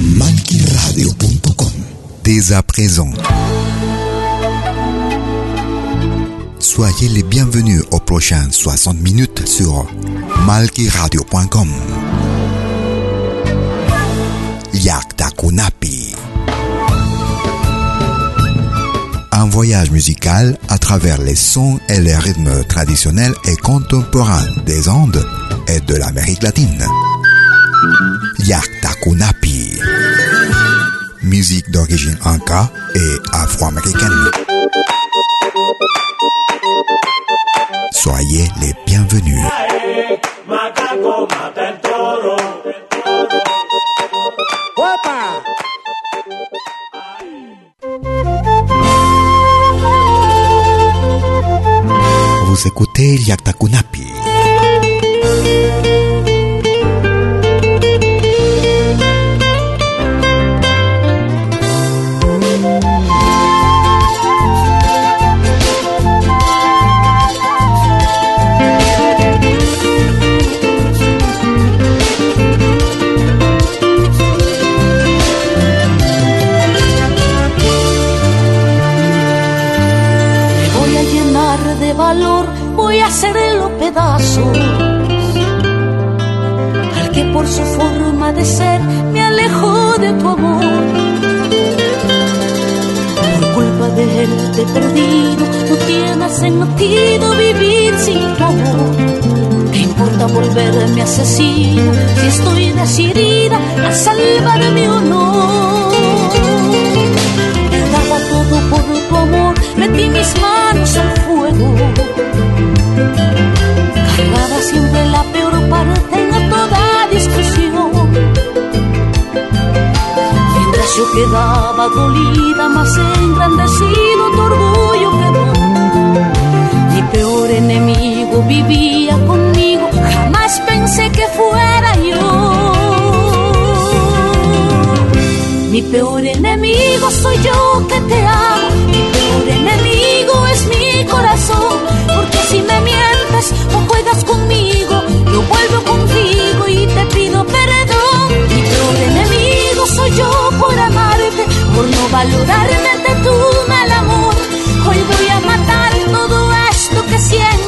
Malquiradio.com Dès à présent. Soyez les bienvenus aux prochaines 60 minutes sur malquiradio.com. Yakta Kunapi. Un voyage musical à travers les sons et les rythmes traditionnels et contemporains des Andes et de l'Amérique latine. Yakta Kunapi. Musique d'origine inca et afro-américaine. Soyez les bienvenus. Macaco mata el toro. Vous écoutez Yakta Kunapi. Al que por su forma de ser me alejó de tu amor. Por culpa de él te he perdido, no tiene sentido vivir sin tu amor. ¿Qué importa volverme asesino si estoy decidida a salvar mi honor? Daba todo por tu amor, metí mis manos al fuego. Yo quedaba dolida, más engrandecido tu orgullo quedó. Mi peor enemigo vivía conmigo, jamás pensé que fuera yo. Mi peor enemigo soy yo que te amo. Mi peor enemigo es mi corazón. Porque si me mientes o juegas conmigo, por no valorarme de tu mal amor. Hoy voy a matar todo esto que siento.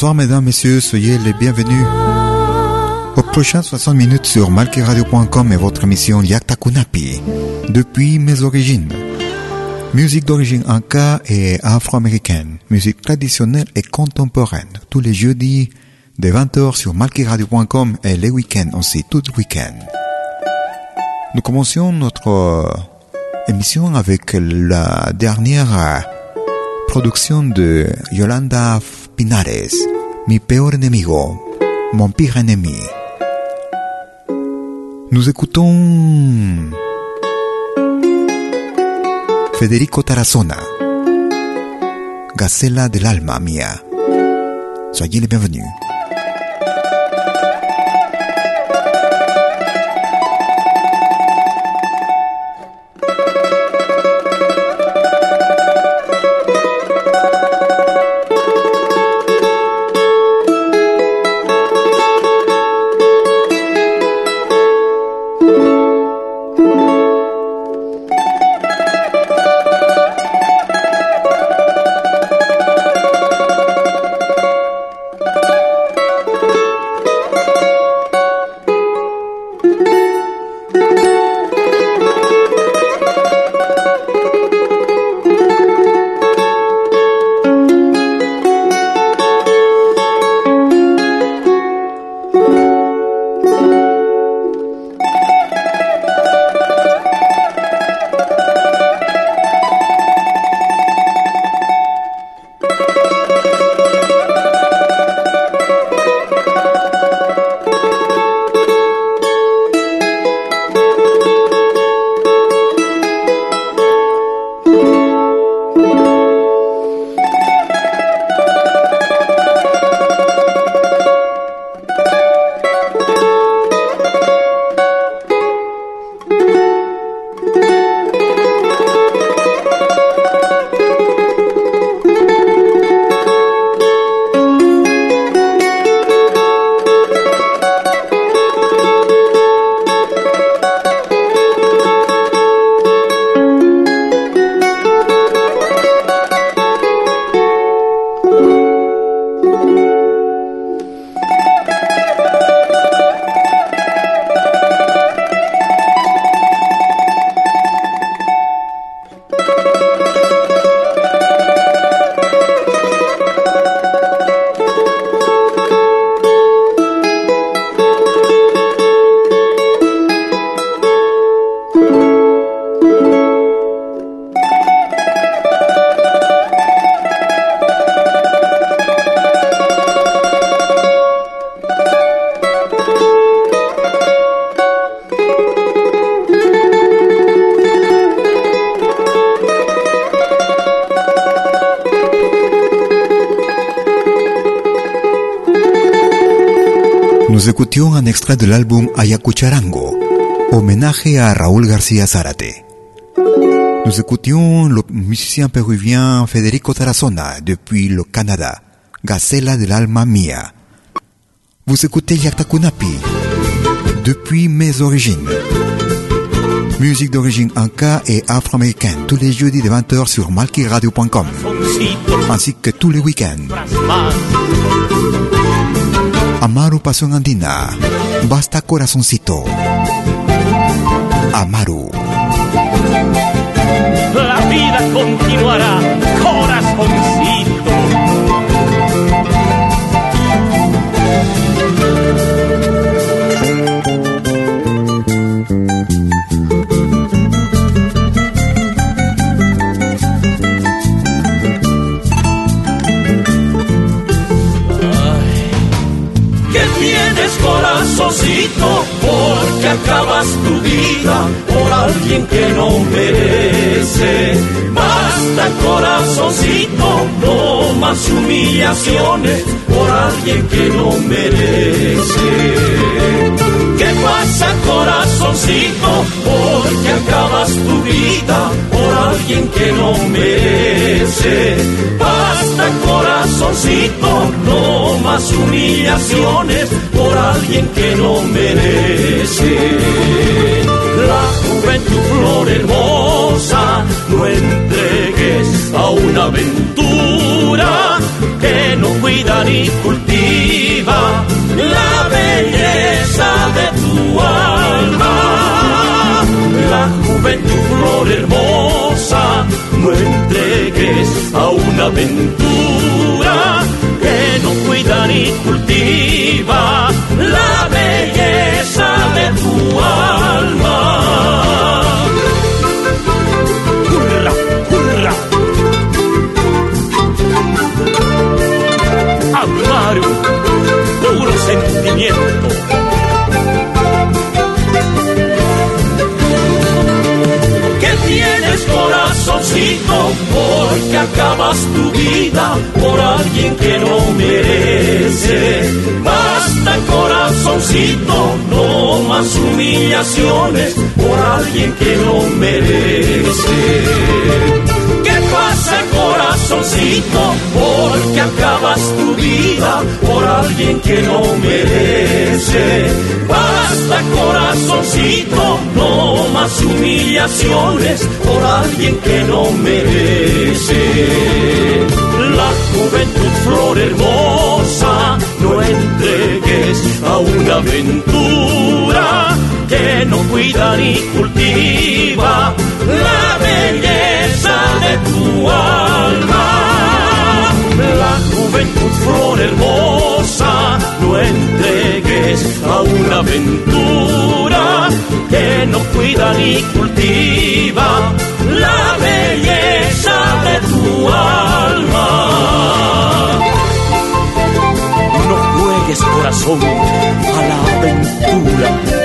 Bonsoir mesdames, messieurs, soyez les bienvenus. Aux prochaines 60 minutes sur malkiradio.com et votre émission Yakta Kunapi, depuis mes origines. Musique d'origine inca et afro-américaine, musique traditionnelle et contemporaine, tous les jeudis de 20h sur malkiradio.com et les week-ends aussi, tout week-end. Nous commencions notre émission avec la dernière production de Yolanda Pinares, Mi peor enemigo, Mon pire ennemi. Nous écoutons Federico Tarazona, Gacela del alma mía. Soyez les. Un extra del álbum Ayacucharango, homenaje a Raúl García Zárate. Nous écoutions le musicien péruvien Federico Tarazona depuis le Canada, Gacela del Alma Mia. Vous écoutez Yaktakunapi, depuis mes origines. Musique d'origine inca et afro-américaine tous les jeudis de 20h sur malkiradio.com, ainsi que tous les week-ends. Amaru Pasión Andina. Basta corazoncito. Amaru. La vida continuará, por alguien que no merece. Basta corazoncito, no más humillaciones por alguien que no merece. ¿Qué pasa corazoncito? Porque acabas tu vida por alguien que no merece. Basta corazoncito, no más humillaciones por alguien que no merece. La juventud flor hermosa, no entregues a una aventura que no cuida ni cultiva la belleza de tu alma. La juventud flor hermosa, no entregues a una aventura no cuida ni cultiva la belleza de tu alma. puro sentimiento. Acabas tu vida por alguien que no merece. Basta corazoncito, no más humillaciones por alguien que no merece. Porque acabas tu vida por alguien que no merece. Basta corazoncito, no más humillaciones por alguien que no merece. La juventud flor hermosa, no entregues a una aventura que no cuida ni cultiva la belleza hermosa, no entregues a una aventura que no cuida ni cultiva la belleza de tu alma. No juegues corazón a la aventura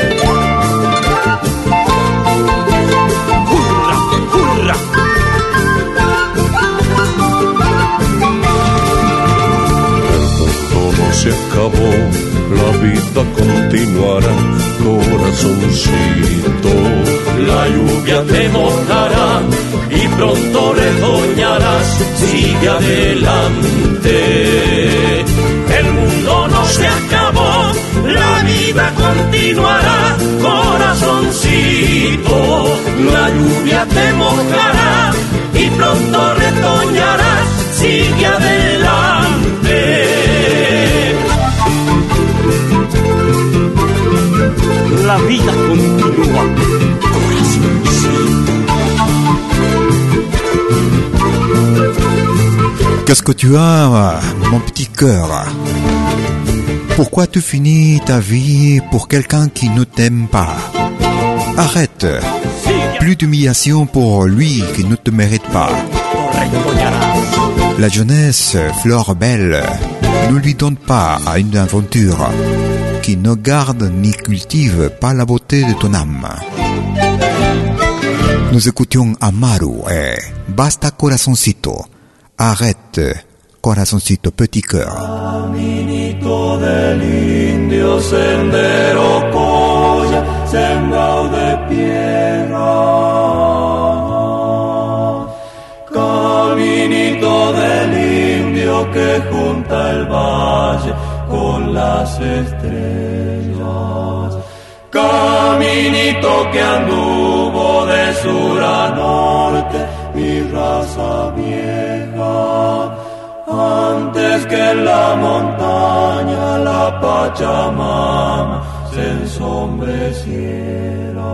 se acabó, la vida continuará, corazoncito. La lluvia te mojará y pronto retoñarás, sigue adelante. El mundo no se acabó, la vida continuará, corazoncito. La lluvia te mojará y pronto retoñarás, sigue adelante. Qu'est-ce que tu as, mon petit cœur? Pourquoi tu finis ta vie pour quelqu'un qui ne t'aime pas? Arrête. Plus d'humiliation pour lui qui ne te mérite pas. La jeunesse, fleur belle, ne lui donne pas à une aventure qui ne garde ni cultive pas la beauté de ton âme. Nous écoutions Amaru et Basta Corazoncito. Arrête, Corazoncito, petit cœur. Caminito del indio, que junta el valle las estrellas. Caminito que anduvo de sur a norte, mi raza vieja. Antes que en la montaña la Pachamama se ensombreciera.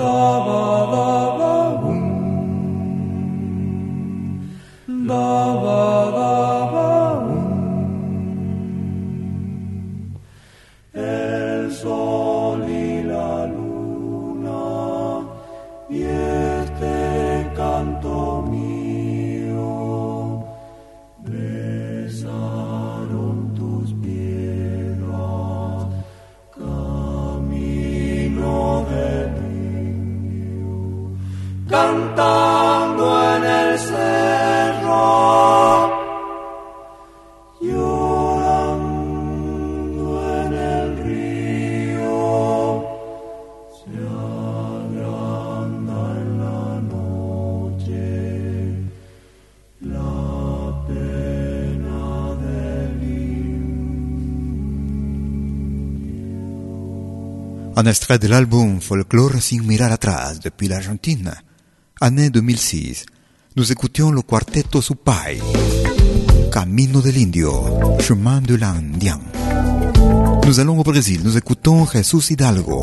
Daba, daba, Un extrait de l'album Folklore sin mirar atrás depuis l'Argentine, année 2006. Nous écoutions le quartetto Supai. Camino del Indio, Chemin de l'Indien. Nous allons au Brésil, nous écoutons Jesús Hidalgo,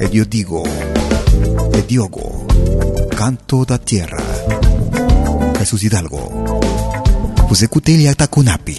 et yo digo, et Diogo, Canto da Tierra. Jesús Hidalgo. Vous écoutez Yatakunapi.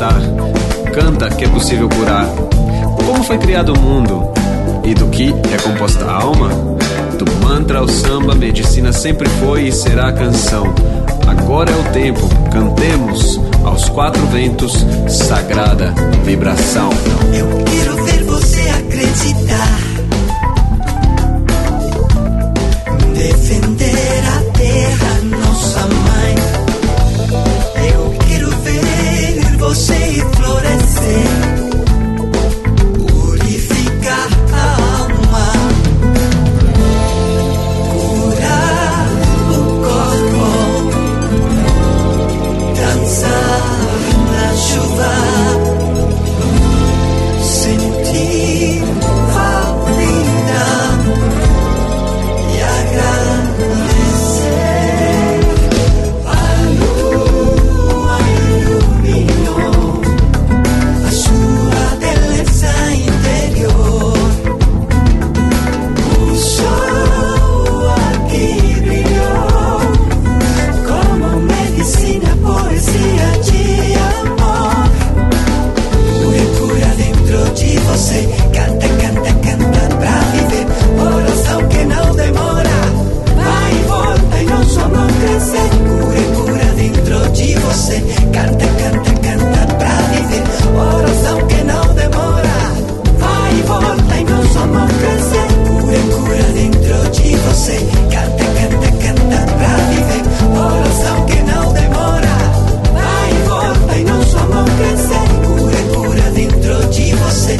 Cantar, canta que é possível curar. Como foi criado o mundo e do que é composta a alma? Do mantra ao samba, medicina sempre foi e será a canção. Agora é o tempo, cantemos aos quatro ventos, sagrada vibração. Eu quero ver você acreditar. Defender você florescer.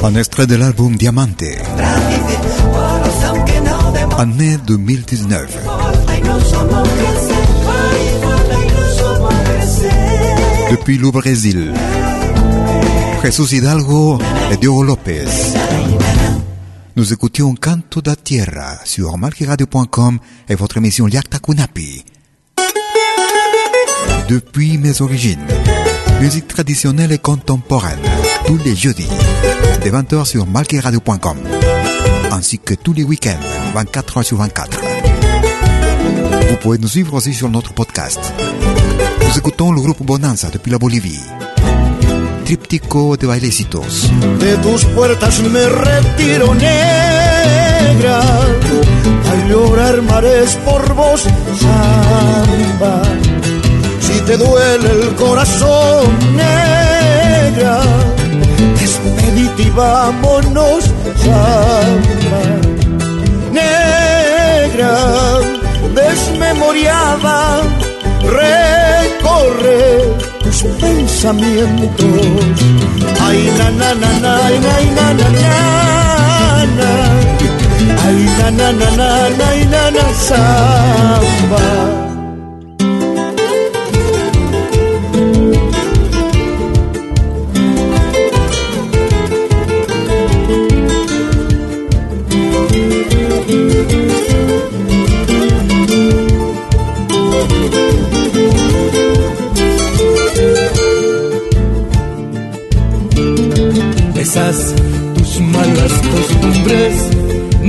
Un extrait de l'album Diamante, année 2019. Volta e não somos crescer. Vai e volta e não somos crescer. Depuis le Brésil, Jesús Hidalgo et Diogo Lopez. Nous écoutions Canto da Tierra sur malquiradio.com et votre émission Liakta Kunapi. Depuis mes origines, musique traditionnelle et contemporaine, tous les jeudis, de 20h sur malquiradio.com, ainsi que tous les week-ends, 24 heures sur 24. Vous pouvez nous suivre aussi sur notre podcast. Nous écoutons le groupe Bonanza depuis la Bolivie. Tríptico de bailecitos. De tus puertas me retiro negra. Ay, llorar mares por vos, samba. Si te duele el corazón, negra, y vámonos, samba. Negra, desmemoriada, recorre tus pensamientos. Ay, na, na, na, na, ay, na, na, na, na. Ay, na, na, na, na, na, na.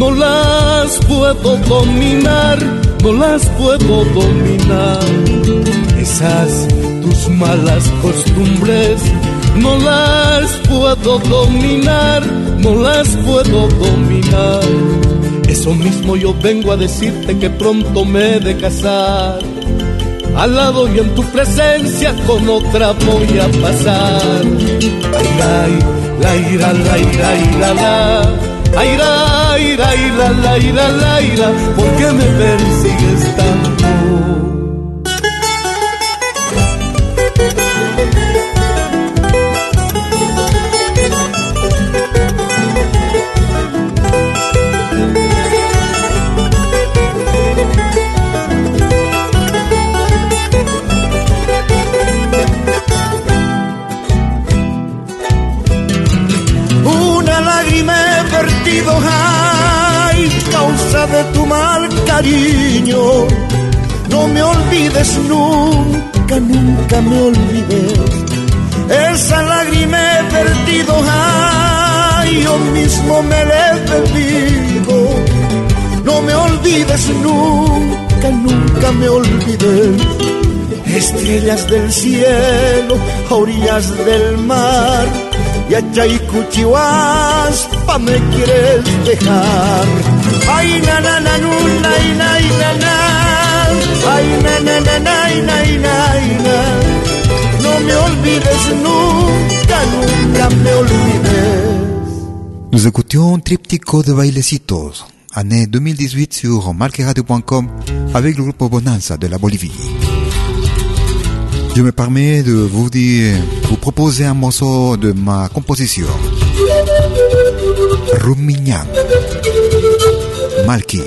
No las puedo dominar, no las puedo dominar. Esas tus malas costumbres no las puedo dominar, no las puedo dominar. Eso mismo yo vengo a decirte que pronto me he de casar. Al lado y en tu presencia con otra voy a pasar. Ay, ay, la ira, la ira, ira, la. Ay, la, ira, ira, la, ira, la, ira. ¿Por qué me persigues tanto? Cariño. No me olvides nunca, nunca me olvides. Esa lágrima he vertido, ay, yo mismo me la he bebido. No me olvides nunca, nunca me olvides. Estrellas del cielo, orillas del mar, y a Chaycuchihuaspa me quieres dejar. Ay, na, na, na, nu, na, y, na, y, na, na. Ay, na, na, na, na, y, na, y, na, y, na. No me olvides nunca, nunca me olvides. Nous écoutions Triptycho de Bailecitos, année 2018 sur marqueradio.com avec le groupe Bonanza de la Bolivie. Je me permets de vous dire, vous proposer un morceau de ma composition. Rumiñán. Malki.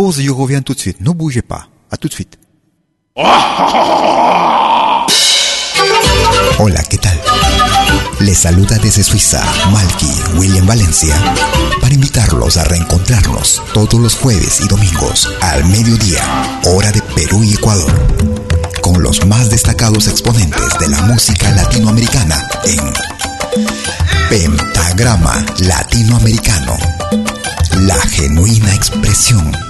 Pause et je reviens tout de suite. Ne bougez pas. À tout de suite. Hola, ¿qué tal? Les saluda desde Suiza Malky William Valencia para invitarlos a reencontrarnos todos los jueves y domingos al mediodía, hora de Perú y Ecuador, con los más destacados exponentes de la música latinoamericana en Pentagrama Latinoamericano, la genuina expresión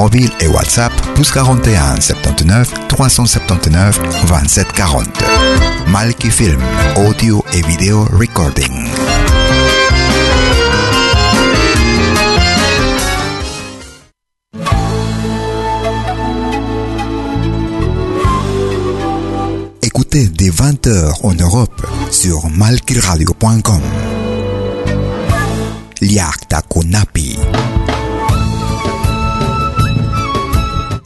mobile et WhatsApp plus 41 79 379 27 40. Malki Film, audio et vidéo recording. Écoutez dès 20h en Europe sur malkiradio.com. Liakta Kunapi.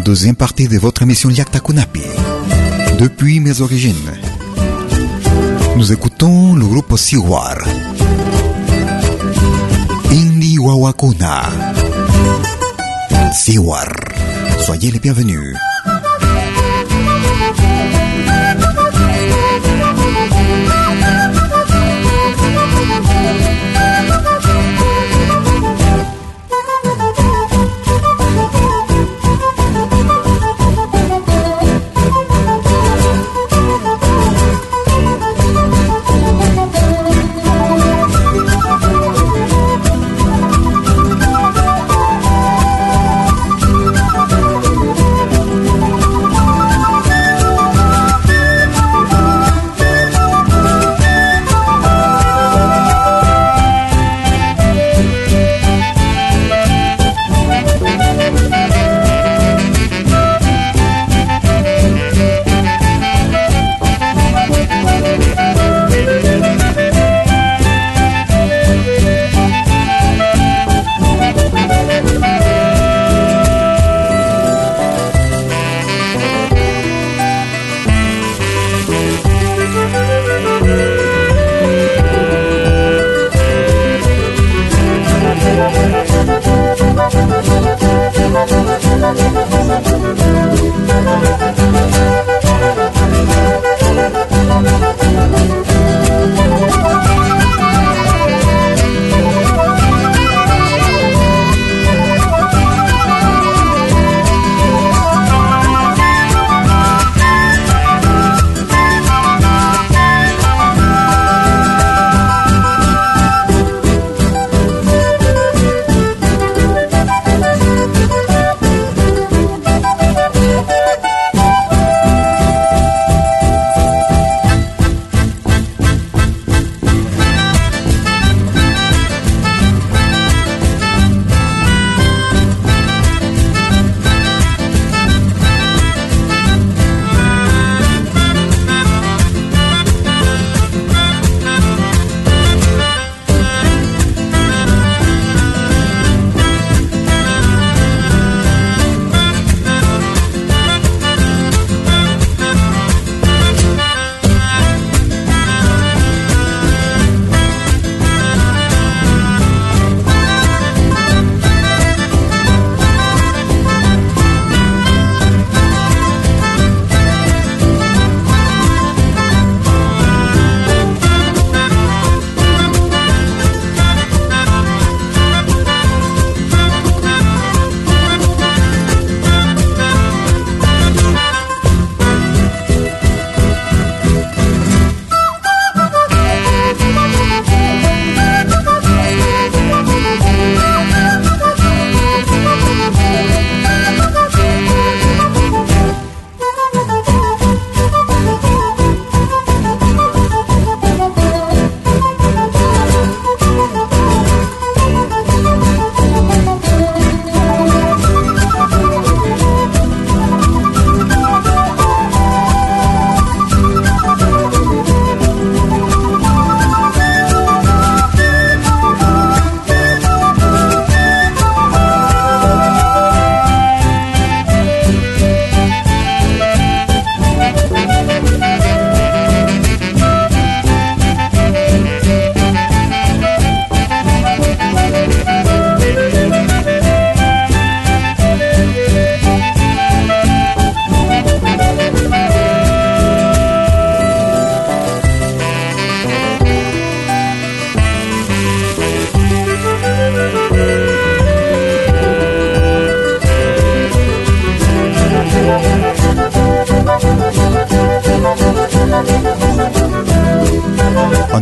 Deuxième partie de votre émission Yakta Kunapi. Depuis mes origines. Nous écoutons le groupe Siwar. Indi Wawakuna. Siwar. Soyez les bienvenus.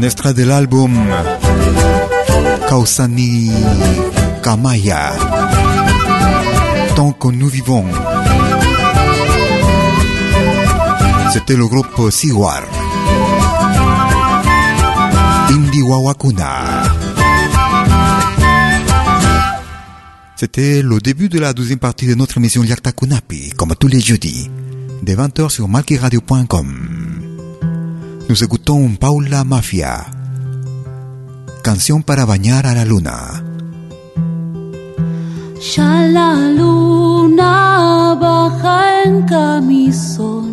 Extrait de l'album Kausani Kamaya. Tant que nous vivons. C'était le groupe Siwar. Indi Wawakuna. C'était le début de la deuxième partie de notre émission Yakta Kunapi, comme tous les jeudis, de 20h sur malkiradio.com. Nous écoutons Paula Mafia, canción para bañar a la luna. Ya la luna baja en camisón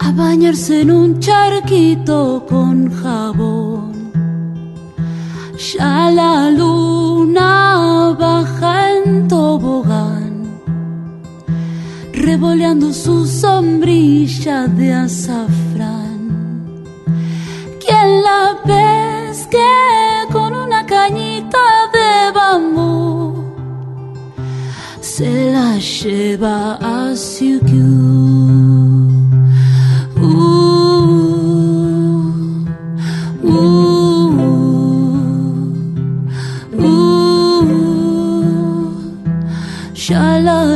a bañarse en un charquito con jabón. Ya la luna baja en tobogán, revoleando su sombrilla de azafrán. ¿Quién la pesque con una cañita de bambú? Se la lleva a Siukiu. Uh, uh, uh.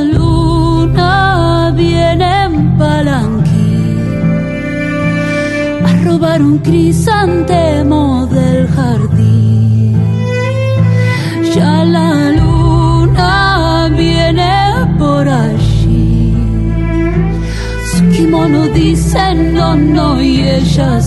Luna un crisantemo del jardín. Ya la luna viene por allí. Su kimono dice no, no y ella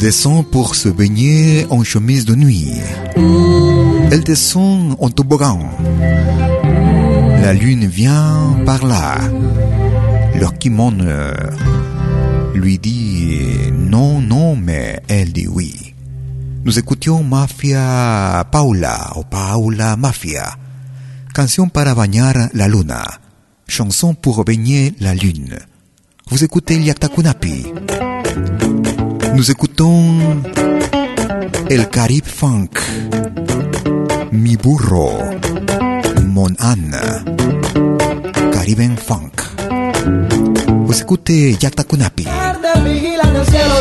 descend pour se baigner en chemise de nuit. Elle descend en toboggan. La lune vient par là. Leur kimono lui dit non, non, mais elle dit oui. Nous écoutions Mafia Paula o Paula Mafia. Canción para bañar la luna. Chanson pour baigner la lune. Vous écoutez Yaktakunapi. Nous écoutons El Caribe Funk. Mi burro. Mon âne. Caribbean Funk. Écoutez Yaktakunapi. Tarde vigilan el cielo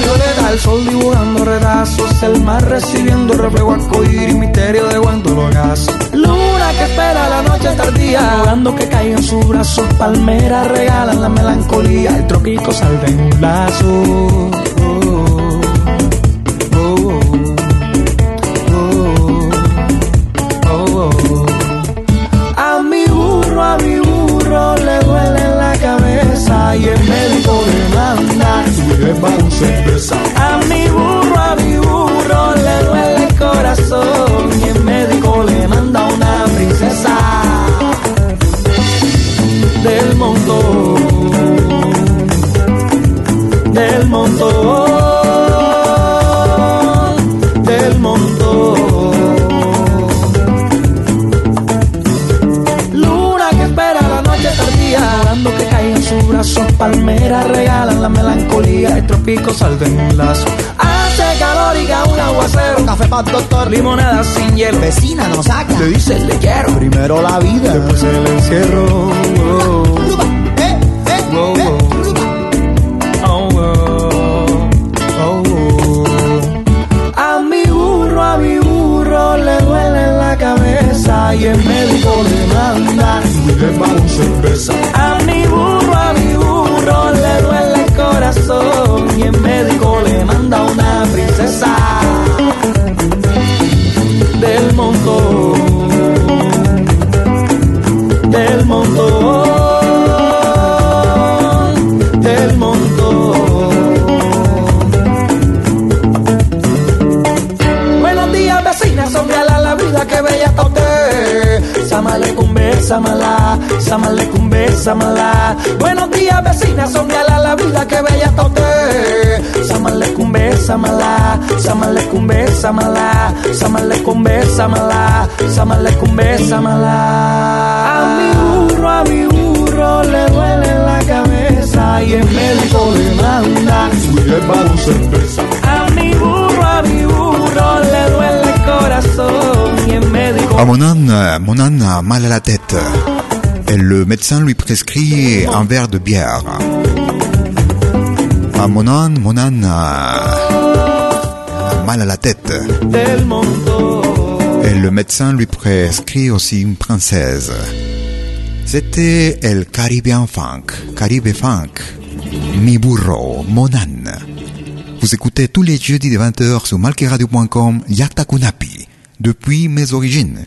el sol dibujando retazos, el mar recibiendo reflejo arcoíris, misterio de cuánto lo hagas. Luna que espera la noche tardía, rogando que caiga en sus brazos, palmeras regalan la melancolía, el tropico salve en un lazo. Melancolía, el tropico salve en un lazo. Hace calor y cae un aguacero, café para doctor, limonada sin hielo. Vecina no saca, le dice le quiero. Primero la vida, después el encierro. Oh, oh, oh. A mi burro, a mi burro le duele la cabeza y el médico le manda lleva un cerveza. Bésamala, samalecum, bésamala. Buenos días, vecina, soñala la vida que bella está usted. Samalecum, bésamala, samalecum, bésamala, samalecum, bésamala, samalecum, bésamala. A mi burro, a mi burro le duele la cabeza y el médico le manda su hierba. A mi burro, a mi burro le duele Ah, mon âne, mon âne a mal à la tête. Et le médecin lui prescrit un verre de bière. Ah, mon âne, mon âne a mal à la tête. Et le médecin lui prescrit aussi une princesse. C'était el Caribbean Funk, Caribe Funk, mi burro, mon âne. Vous écoutez tous les jeudis de 20h sur malkiradio.com, Yakta Kunapi, depuis mes origines.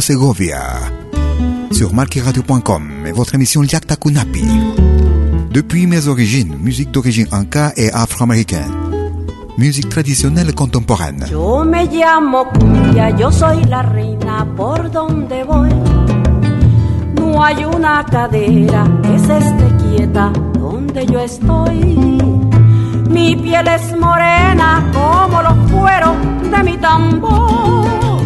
Nico Segovia sur malkiradio.com et votre émission Liakta Kunapi. Depuis mes origines, musique d'origine inca et afro-américaine, musique traditionnelle contemporaine. Yo me llamo Cumbia, yo soy la reina por donde voy. No hay una cadera que se esté quieta donde yo estoy. Mi piel es morena como los cueros de mi tambor.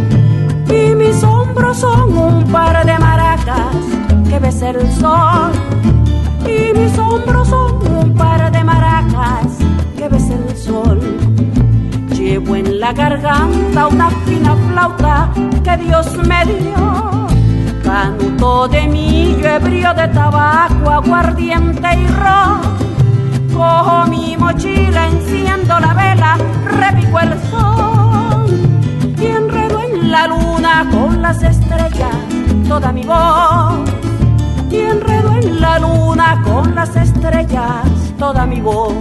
Y mis hombros son un par de maracas que besa el sol. Y mis hombros son un par de maracas que besa el sol. Llevo en la garganta una fina flauta que Dios me dio. Canuto de millo, ebrio de tabaco, aguardiente y ron. Cojo mi mochila, enciendo la vela, repico el sol la luna con las estrellas toda mi voz. Y enredo en la luna con las estrellas toda mi voz.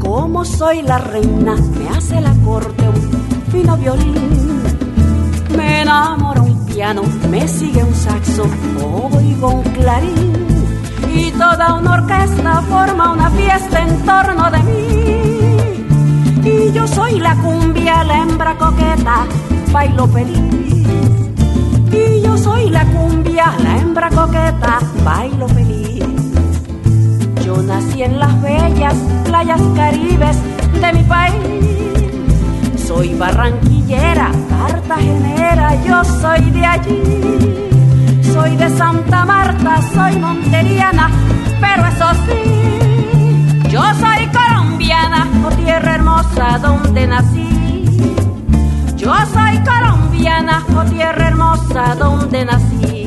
Como soy la reina, me hace la corte un fino violín. Me enamora un me sigue un saxo, oigo un clarín. Y toda una orquesta forma una fiesta en torno de mí. Y yo soy la cumbia, la hembra coqueta, bailo feliz. Y yo soy la cumbia, la hembra coqueta, bailo feliz. Yo nací en las bellas playas caribes de mi país. Soy barranquillera, cartagenera, yo soy de allí. Soy de Santa Marta, soy monteriana, pero eso sí, yo soy colombiana, oh tierra hermosa donde nací. Yo soy colombiana, oh tierra hermosa donde nací.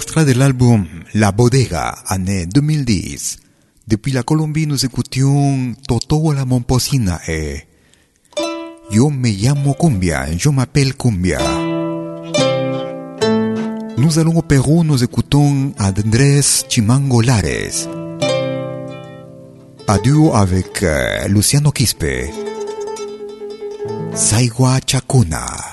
extrait de l'album La Bodega, année 2010. Depuis la Colombie, nous écoutions Toto la Momposina eh. Yo me llamo Cumbia, je m'appelle Cumbia. Nous allons au Pérou, nous écoutons Andrés Chimangolares. Adieu avec euh, Luciano Quispe. Saigua Chacuna.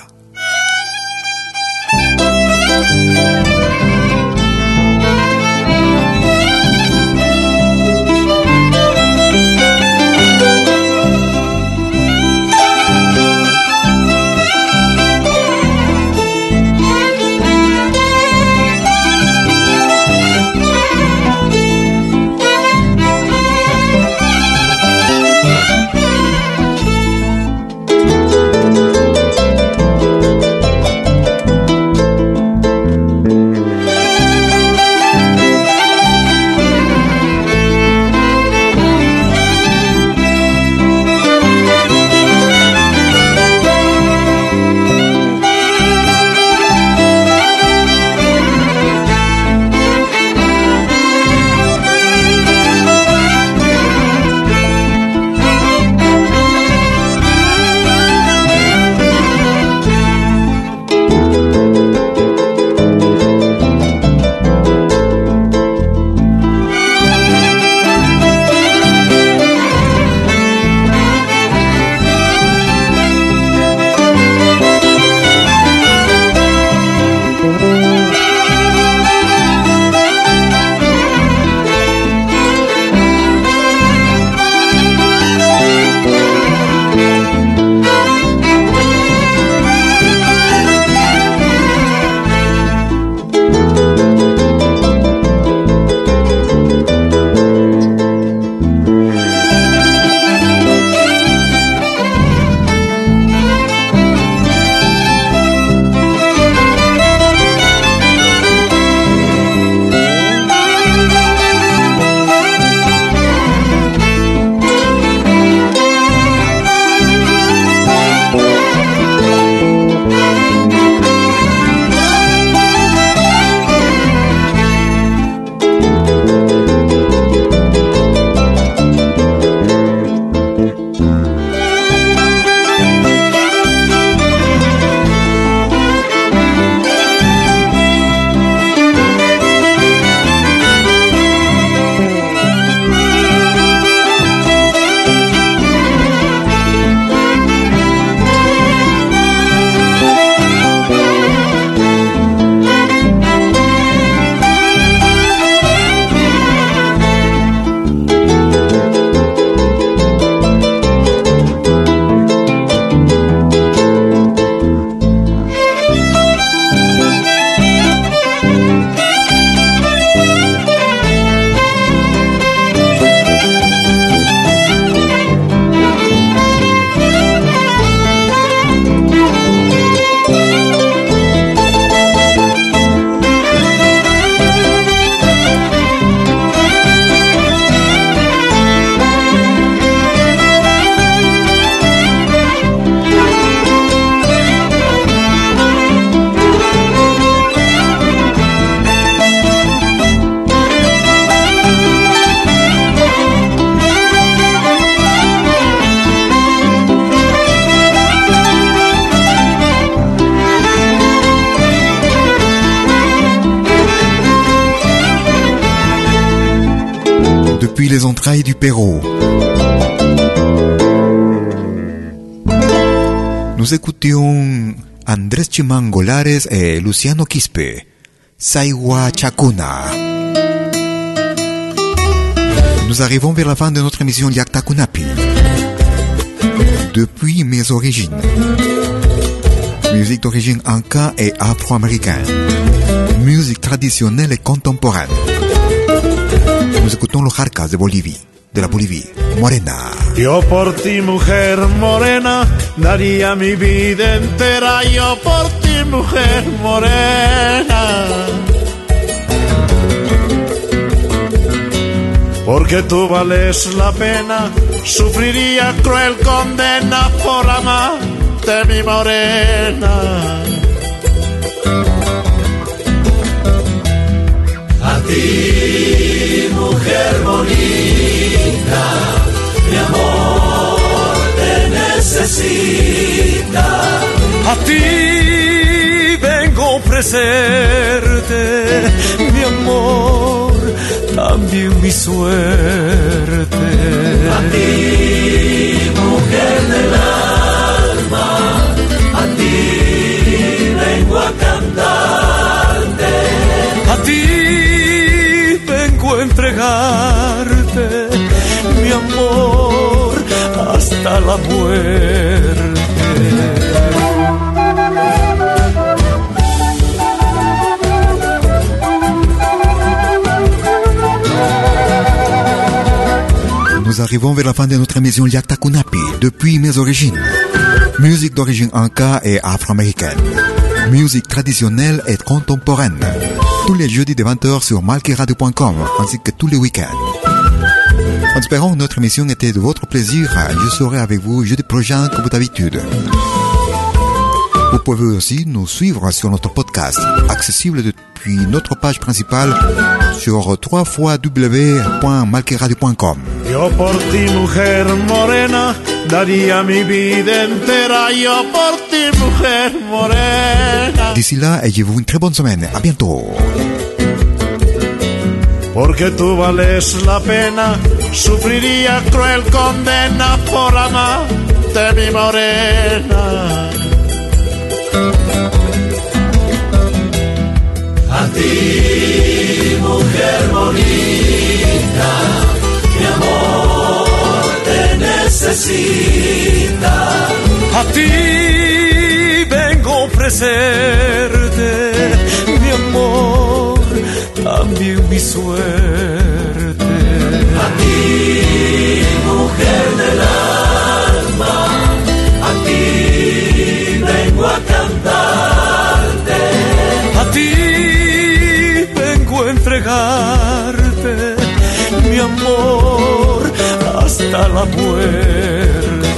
Depuis les entrailles du Pérou. Nous écoutions Andrés Chimangolares et Luciano Quispe, Saiwa Chacuna. Nous arrivons vers la fin de notre émission Yakta Kunapi. Depuis mes origines. Musique d'origine inca et afro-américaine. Musique traditionnelle et contemporaine. Nous écoutons los jarcas de Bolivie, de la Bolivie, Morena. Yo por ti, mujer morena, daría mi vida entera. Yo por ti, mujer morena. Porque tú vales la pena, sufriría cruel condena por amarte, mi morena. A ti, mujer bonita, mi amor te necesita. A ti vengo a ofrecerte mi amor, también mi suerte. A ti, mujer del alma, entregarte mi amor hasta la muerte. Nous arrivons vers la fin de notre émission Yakta depuis mes origines. Musique d'origine inca et afro-américaine. Musique traditionnelle et contemporaine. Tous les jeudis de 20h sur malkiradio.com, ainsi que tous les week-ends. En espérant que notre émission était de votre plaisir, je serai avec vous jeudi prochain comme d'habitude. Vous pouvez aussi nous suivre sur notre podcast, accessible depuis notre page principale sur www.malkiradio.com. Yo por ti, mujer morena, daría mi vida entera. Yo por ti, mujer morena. D'ici là, ayez-vous une très bonne semaine. À bientôt. Porque tú vales la pena, sufriría cruel condena por amarte, mi morena. A ti, mujer bonita, A ti vengo a ofrecerte mi amor, también mi suerte. A ti, mujer del alma, a ti vengo a cantarte. A ti vengo a entregarte mi amor hasta la.